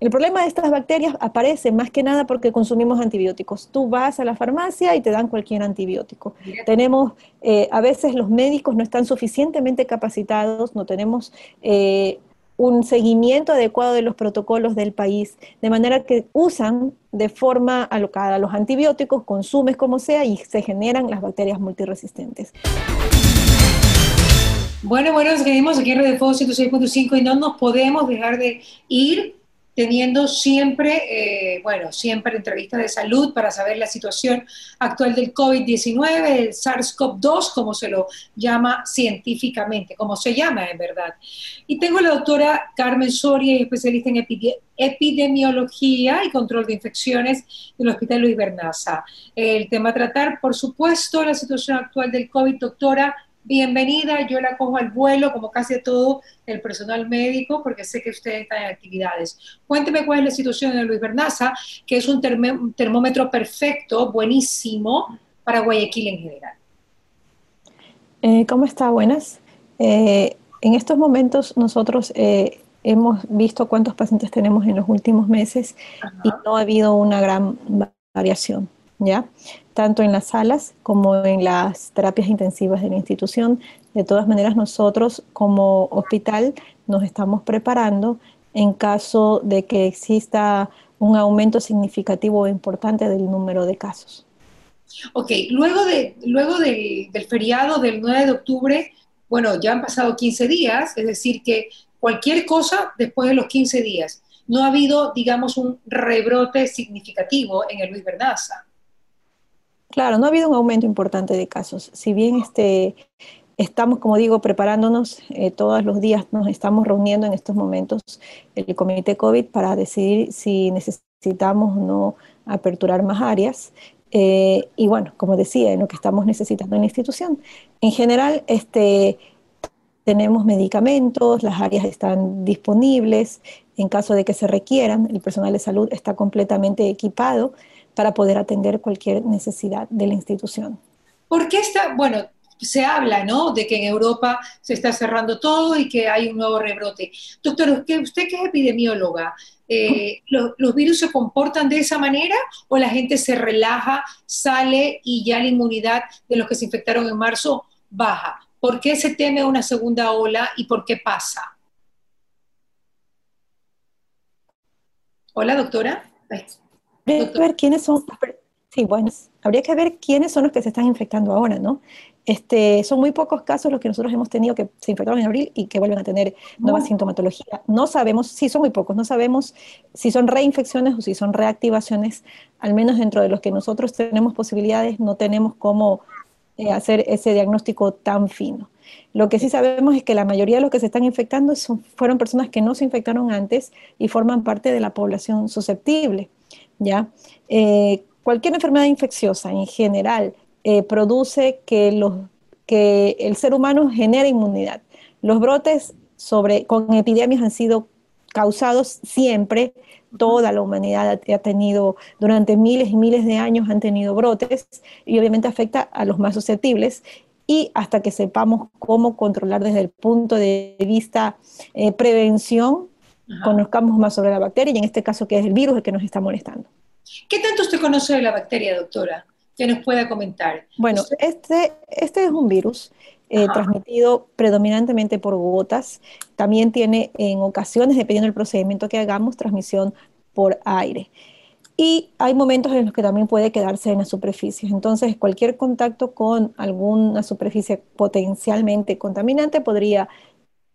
El problema de estas bacterias aparece más que nada porque consumimos antibióticos. Tú vas a la farmacia y te dan cualquier antibiótico. Tenemos, eh, a veces los médicos no están suficientemente capacitados, no tenemos eh, un seguimiento adecuado de los protocolos del país, de manera que usan de forma alocada los antibióticos, consumes como sea y se generan las bacterias multiresistentes. Bueno, bueno, seguimos aquí en Red Fuego 106.5 y no nos podemos dejar de ir teniendo siempre, eh, bueno, siempre entrevistas de salud para saber la situación actual del COVID-19, el SARS-CoV-2, como se lo llama científicamente, como se llama en verdad. Y tengo a la doctora Carmen Soria, especialista en epidemiología y control de infecciones del Hospital Luis Bernaza. El tema a tratar, por supuesto, la situación actual del COVID. Doctora, bienvenida, yo la cojo al vuelo, como casi todo el personal médico, porque sé que usted está en actividades. Cuénteme cuál es la situación de Luis Bernaza, que es un, termómetro perfecto, buenísimo, para Guayaquil en general. Eh, ¿Cómo está? Buenas. Eh, en estos momentos nosotros eh, hemos visto cuántos pacientes tenemos en los últimos meses y no ha habido una gran variación, tanto en las salas como en las terapias intensivas de la institución. De todas maneras, nosotros como hospital nos estamos preparando en caso de que exista un aumento significativo e importante del número de casos. Ok, luego, de, luego del, del feriado del 9 de octubre, bueno, ya han pasado 15 días, es decir, que cualquier cosa después de los 15 días. No ha habido, digamos, un rebrote significativo en el Luis Bernaza. Claro, no ha habido un aumento importante de casos. Si bien este, estamos, como digo, preparándonos, eh, todos los días nos estamos reuniendo en estos momentos el comité COVID para decidir si necesitamos o no aperturar más áreas. Eh, y bueno, como decía, en lo que estamos necesitando en la institución. En general, este, tenemos medicamentos, las áreas están disponibles, en caso de que se requieran, el personal de salud está completamente equipado para poder atender cualquier necesidad de la institución. ¿Por qué está, bueno, se habla, ¿no? De que en Europa se está cerrando todo y que hay un nuevo rebrote. Doctor, usted, que es epidemióloga, eh, ¿los, virus se comportan de esa manera o la gente se relaja, sale y ya la inmunidad de los que se infectaron en marzo baja? ¿Por qué se teme una segunda ola y por qué pasa? Hola, doctora. Habría que ver quiénes son, sí, bueno, habría que ver quiénes son los que se están infectando ahora, ¿no? Este, son muy pocos casos los que nosotros hemos tenido que se infectaron en abril y que vuelven a tener nueva sintomatología. No sabemos, sí son muy pocos, no sabemos si son reinfecciones o si son reactivaciones, al menos dentro de los que nosotros tenemos posibilidades, no tenemos cómo eh, hacer ese diagnóstico tan fino. Lo que sí sabemos es que la mayoría de los que se están infectando son, fueron personas que no se infectaron antes y forman parte de la población susceptible. ¿Ya? Eh, cualquier enfermedad infecciosa en general eh, produce que, los, que el ser humano genere inmunidad. Los brotes sobre, con epidemias han sido causados siempre, toda la humanidad ha tenido, durante miles y miles de años han tenido brotes y obviamente afecta a los más susceptibles y hasta que sepamos cómo controlar desde el punto de vista eh, prevención, conozcamos más sobre la bacteria y en este caso que es el virus el que nos está molestando. ¿Qué tanto usted conoce de la bacteria, doctora? Que nos pueda comentar. Bueno, este, este es un virus eh, transmitido predominantemente por gotas. También tiene en ocasiones, dependiendo del procedimiento que hagamos, transmisión por aire. Y hay momentos en los que también puede quedarse en la superficie. Entonces, cualquier contacto con alguna superficie potencialmente contaminante podría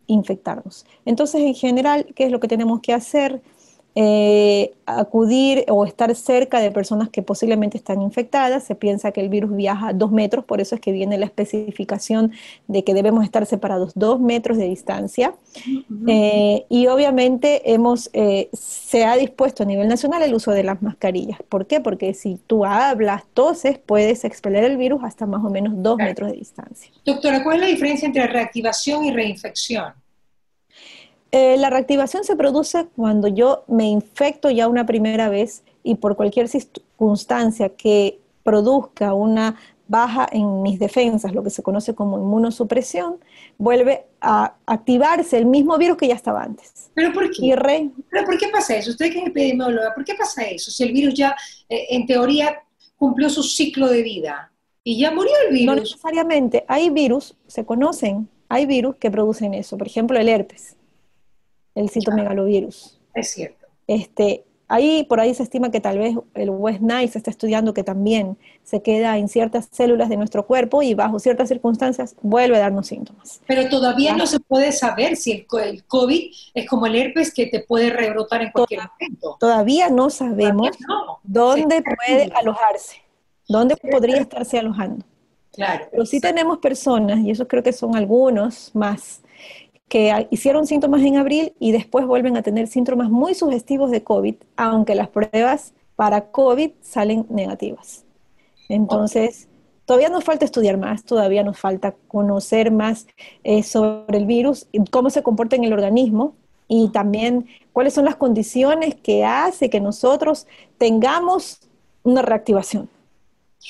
infectarnos. Entonces, en general, ¿qué es lo que tenemos que hacer? Eh, acudir o estar cerca de personas que posiblemente están infectadas. Se piensa que el virus viaja dos metros, por eso es que viene la especificación de que debemos estar separados dos metros de distancia. Eh, y obviamente hemos, eh, se ha dispuesto a nivel nacional el uso de las mascarillas. ¿Por qué? Porque si tú hablas, toses, puedes expeler el virus hasta más o menos dos metros de distancia. Doctora, ¿cuál es la diferencia entre reactivación y reinfección? Eh, la reactivación se produce cuando yo me infecto ya una primera vez y por cualquier circunstancia que produzca una baja en mis defensas, lo que se conoce como inmunosupresión, vuelve a activarse el mismo virus que ya estaba antes. ¿Pero por qué? ¿Pero por qué pasa eso? Usted que es epidemióloga, ¿por qué pasa eso? Si el virus ya, eh, en teoría, cumplió su ciclo de vida y ya murió el virus. No necesariamente. Hay virus, se conocen, hay virus que producen eso. Por ejemplo, el herpes, el citomegalovirus. Es cierto. Este, Ahí, por ahí se estima que tal vez el West Nile se está estudiando que también se queda en ciertas células de nuestro cuerpo y bajo ciertas circunstancias vuelve a darnos síntomas. Pero todavía no se puede saber si el, COVID es como el herpes que te puede rebrotar en cualquier momento. Todavía no sabemos dónde puede alojarse, dónde podría estarse alojando. Claro. Pero sí tenemos personas, y eso creo que son algunos más, que hicieron síntomas en abril y después vuelven a tener síntomas muy sugestivos de COVID, aunque las pruebas para COVID salen negativas. Entonces, todavía nos falta estudiar más, todavía nos falta conocer más eh, sobre el virus, cómo se comporta en el organismo y también cuáles son las condiciones que hace que nosotros tengamos una reactivación.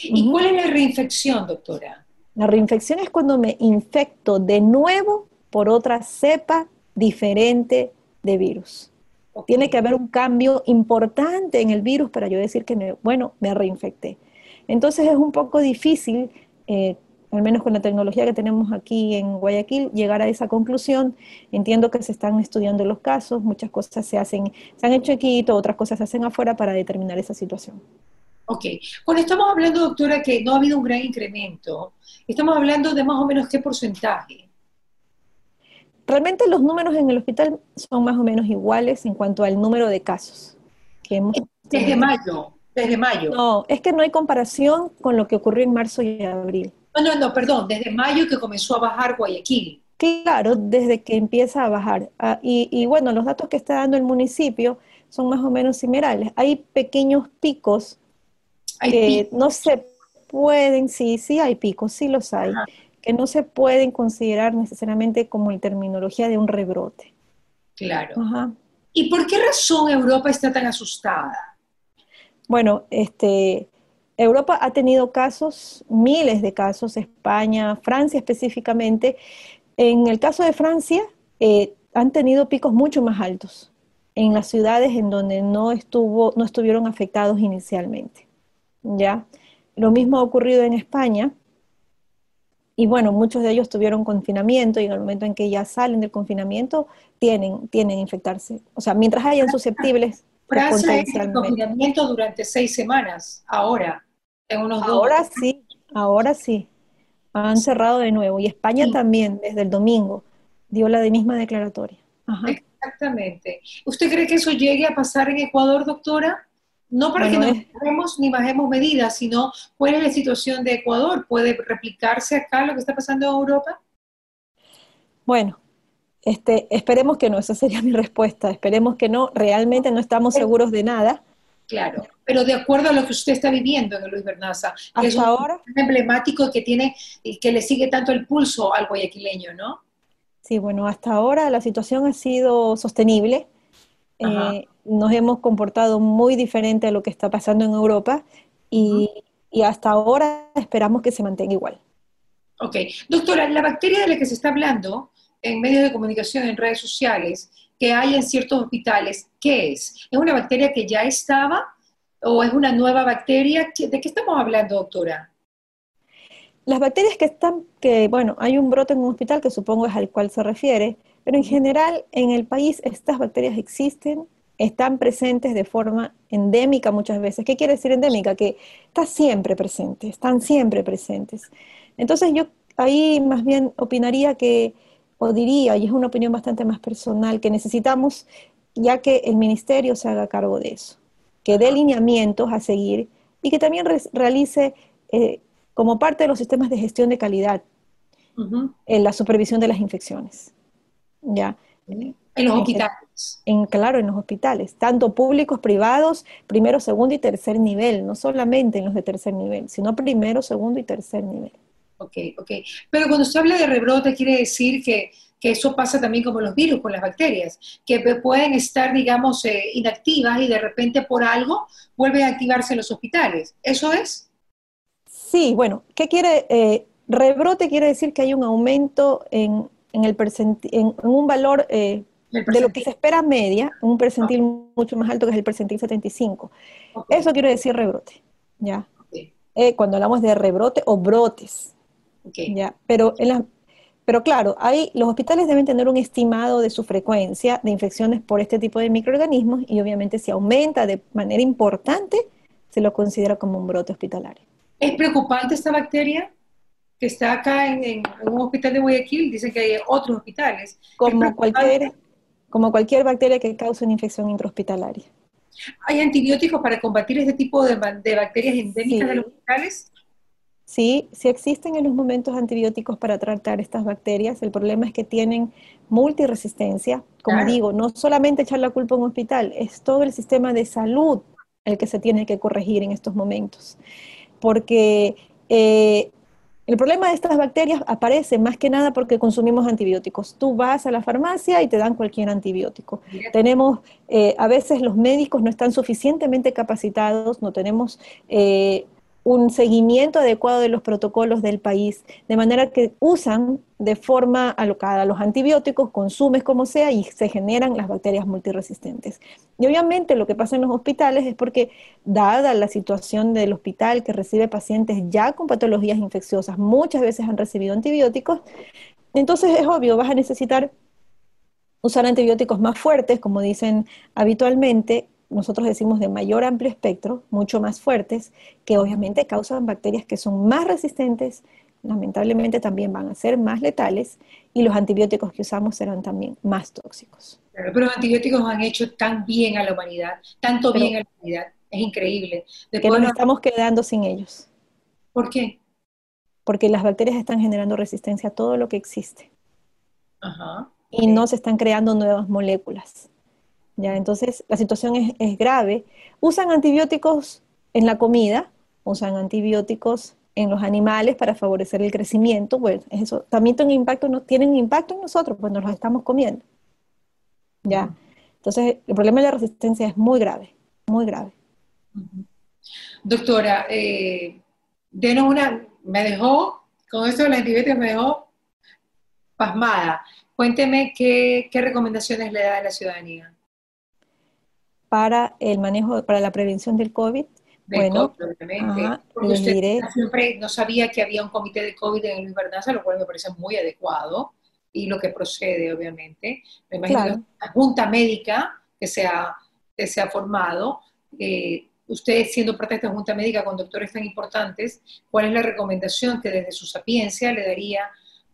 ¿Y cuál es la reinfección, doctora? La reinfección es cuando me infecto de nuevo por otra cepa diferente de virus. Tiene que haber un cambio importante en el virus para yo decir que, me, bueno, me reinfecté. Entonces es un poco difícil, eh, al menos con la tecnología que tenemos aquí en Guayaquil, llegar a esa conclusión. Entiendo que se están estudiando los casos, muchas cosas se hacen, se han hecho aquí, otras cosas se hacen afuera para determinar esa situación. Ok, cuando estamos hablando, doctora, que no ha habido un gran incremento, estamos hablando de más o menos qué porcentaje. Realmente los números en el hospital son más o menos iguales en cuanto al número de casos que hemos Desde mayo, desde mayo. No, es que no hay comparación con lo que ocurrió en marzo y abril. No, no, no, perdón, desde mayo que comenzó a bajar Guayaquil. Claro, desde que empieza a bajar. Ah, y, bueno, los datos que está dando el municipio son más o menos similares. Hay pequeños picos que no se pueden, sí, sí hay picos, sí los hay que no se pueden considerar necesariamente como la terminología de un rebrote. Claro. ¿Y por qué razón Europa está tan asustada? Bueno, este, Europa ha tenido casos, miles de casos, España, Francia específicamente. En el caso de Francia, eh, han tenido picos mucho más altos en las ciudades en donde no, estuvo, no estuvieron afectados inicialmente. ¿ya? Lo mismo ha ocurrido en España, y bueno, muchos de ellos tuvieron confinamiento y en el momento en que ya salen del confinamiento tienen, tienen infectarse. O sea, mientras hayan susceptibles. Francia el confinamiento durante seis semanas, ahora, en unos Ahora sí, ahora sí. Han cerrado de nuevo. Y España también, desde el domingo, dio la misma declaratoria. Exactamente. ¿Usted cree que eso llegue a pasar en Ecuador, doctora? No para que no bajemos ni bajemos medidas, sino cuál es la situación de Ecuador. ¿Puede replicarse acá lo que está pasando en Europa? Bueno, este, esperemos que no, esa sería mi respuesta. Esperemos que no, realmente no estamos seguros de nada. Claro, pero de acuerdo a lo que usted está viviendo en Luis Bernaza, que es un ahora, emblemático que tiene y que le sigue tanto el pulso al guayaquileño, ¿no? Sí, bueno, hasta ahora la situación ha sido sostenible. Eh, nos hemos comportado muy diferente a lo que está pasando en Europa y, hasta ahora esperamos que se mantenga igual. Ok. Doctora, la bacteria de la que se está hablando en medios de comunicación, en redes sociales, que hay en ciertos hospitales, ¿qué es? ¿Es una bacteria que ya estaba o es una nueva bacteria? ¿De qué estamos hablando, doctora? Las bacterias que están, que bueno, hay un brote en un hospital que supongo es al cual se refiere, pero en general en el país estas bacterias existen, están presentes de forma endémica muchas veces. ¿Qué quiere decir endémica? Que está siempre presente, están siempre presentes. Entonces yo ahí más bien opinaría que, o diría, y es una opinión bastante más personal, que necesitamos ya que el ministerio se haga cargo de eso, que dé lineamientos a seguir y que también realice eh, como parte de los sistemas de gestión de calidad en la supervisión de las infecciones. ¿Ya? En los hospitales. En, claro, en los hospitales, tanto públicos, privados, primero, segundo y tercer nivel, no solamente en los de tercer nivel, sino primero, segundo y tercer nivel. Ok, ok. Pero cuando se habla de rebrote, quiere decir que, que eso pasa también como los virus, con las bacterias, que pueden estar, digamos, eh, inactivas y de repente por algo vuelven a activarse en los hospitales. ¿Eso es? Sí, bueno, ¿qué quiere? Eh, rebrote quiere decir que hay un aumento en, el en, un valor eh, de lo que se espera media, un percentil mucho más alto que es el percentil 75. Eso quiere decir rebrote, ¿ya? Eh, cuando hablamos de rebrote o brotes, ¿ya? Pero, en pero claro, hay, los hospitales deben tener un estimado de su frecuencia de infecciones por este tipo de microorganismos y obviamente si aumenta de manera importante, se lo considera como un brote hospitalario. ¿Es preocupante esta bacteria? Que está acá en, un hospital de Guayaquil, dicen que hay otros hospitales. Como cualquier, como cualquier bacteria que cause una infección intrahospitalaria. ¿Hay antibióticos para combatir este tipo de, bacterias endémicas de los hospitales? Sí, sí existen en los momentos antibióticos para tratar estas bacterias. El problema es que tienen multiresistencia. Como digo, no solamente echar la culpa a un hospital, es todo el sistema de salud el que se tiene que corregir en estos momentos. Porque eh, el problema de estas bacterias aparece más que nada porque consumimos antibióticos. Tú vas a la farmacia y te dan cualquier antibiótico. Tenemos, eh, a veces los médicos no están suficientemente capacitados, no tenemos eh, un seguimiento adecuado de los protocolos del país, de manera que usan de forma alocada los antibióticos, consumes como sea y se generan las bacterias multiresistentes. Y obviamente lo que pasa en los hospitales es porque, dada la situación del hospital que recibe pacientes ya con patologías infecciosas, muchas veces han recibido antibióticos, entonces es obvio, vas a necesitar usar antibióticos más fuertes, como dicen habitualmente, nosotros decimos de mayor amplio espectro, mucho más fuertes, que obviamente causan bacterias que son más resistentes, lamentablemente también van a ser más letales y los antibióticos que usamos serán también más tóxicos. pero los antibióticos han hecho tan bien a la humanidad, tanto bien a la humanidad, es increíble. que nos estamos quedando sin ellos. ¿Por qué? Porque las bacterias están generando resistencia a todo lo que existe. Y no se están creando nuevas moléculas. ¿Ya? Entonces, la situación es, grave. Usan antibióticos en la comida, usan antibióticos en los animales para favorecer el crecimiento, bueno, eso también tiene impacto, tienen impacto en nosotros cuando los estamos comiendo. ¿Ya? Entonces, el problema de la resistencia es muy grave, muy grave. Doctora, eh, denos una, me dejó, con de los antibióticos me dejó pasmada. Cuénteme qué, qué recomendaciones le da a la ciudadanía para el manejo, para la prevención del COVID. bueno, obviamente. Porque usted siempre no sabía que había un comité de COVID en Luis Verdanza, lo cual me parece muy adecuado y lo que procede, obviamente. Me imagino la junta médica que se ha, que se ha formado. Eh, usted siendo parte de esta junta médica con doctores tan importantes, ¿cuál es la recomendación que desde su sapiencia le daría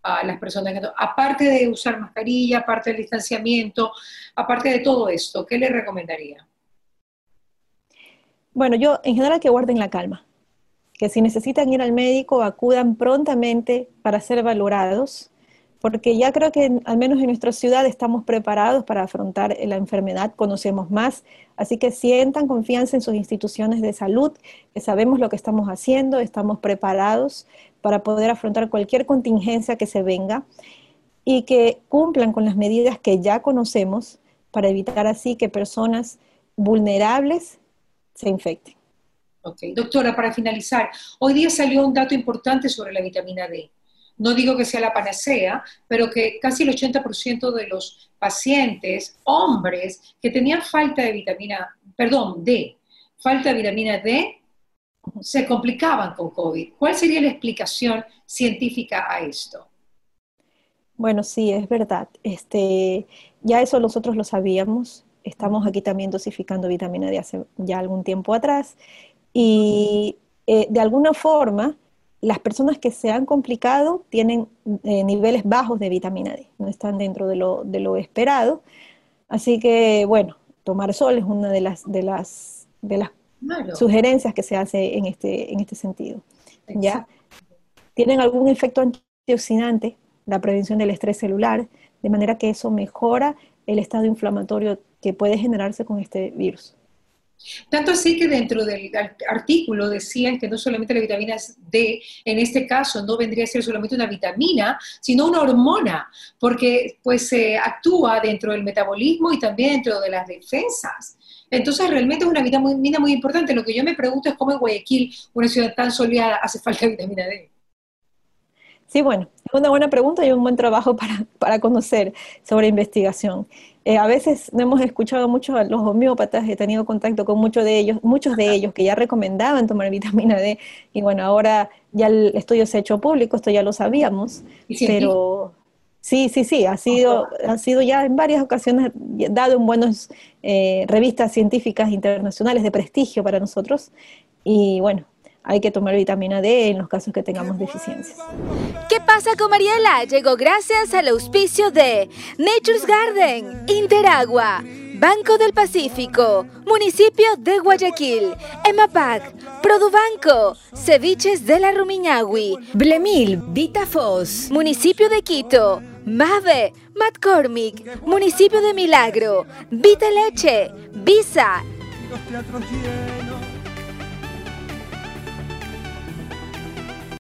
a las personas que aparte de usar mascarilla, aparte del distanciamiento, aparte de todo esto, ¿qué le recomendaría? Bueno, yo en general que guarden la calma, que si necesitan ir al médico acudan prontamente para ser valorados, porque ya creo que al menos en nuestra ciudad estamos preparados para afrontar la enfermedad, conocemos más, así que sientan confianza en sus instituciones de salud, que sabemos lo que estamos haciendo, estamos preparados para poder afrontar cualquier contingencia que se venga y que cumplan con las medidas que ya conocemos para evitar así que personas vulnerables se infecten. Ok, doctora, para finalizar, hoy día salió un dato importante sobre la vitamina D. No digo que sea la panacea, pero que casi el 80% de los pacientes, hombres, que tenían falta de vitamina, perdón, D, falta de vitamina D, se complicaban con COVID. ¿Cuál sería la explicación científica a esto? Bueno, sí, es verdad. Este, ya eso nosotros lo sabíamos. Estamos aquí también dosificando vitamina D hace ya algún tiempo atrás. Y eh, de alguna forma, las personas que se han complicado tienen eh, niveles bajos de vitamina D, no están dentro de lo, de lo esperado. Así que, bueno, tomar sol es una de las, de las, de las sugerencias que se hace en este, en este sentido. ¿ya? Tienen algún efecto antioxidante, la prevención del estrés celular, de manera que eso mejora el estado inflamatorio que puede generarse con este virus. Tanto así que dentro del artículo decían que no solamente la vitamina D, en este caso, no vendría a ser solamente una vitamina, sino una hormona, porque pues actúa dentro del metabolismo y también dentro de las defensas. Entonces, realmente es una vitamina muy importante. Lo que yo me pregunto es cómo en Guayaquil, una ciudad tan soleada, hace falta vitamina D. Sí, bueno, es una buena pregunta y un buen trabajo para, para conocer sobre investigación. Eh, a veces no hemos escuchado mucho a los homeópatas, he tenido contacto con muchos de ellos, muchos de ellos que ya recomendaban tomar vitamina D, y bueno, ahora ya el estudio se ha hecho público, esto ya lo sabíamos, pero sí, sí, sí, ha sido, ha sido ya en varias ocasiones dado en buenas eh, revistas científicas internacionales de prestigio para nosotros, y bueno, hay que tomar vitamina D en los casos que tengamos deficiencias. ¿Qué pasa con Mariela? Llegó gracias al auspicio de Nature's Garden, Interagua, Banco del Pacífico, Municipio de Guayaquil, EMAPAC, Produbanco, Ceviches de la Rumiñahui, Blemil, Vitafos, Municipio de Quito, Mave, McCormick, Municipio de Milagro, Vita Leche, Visa.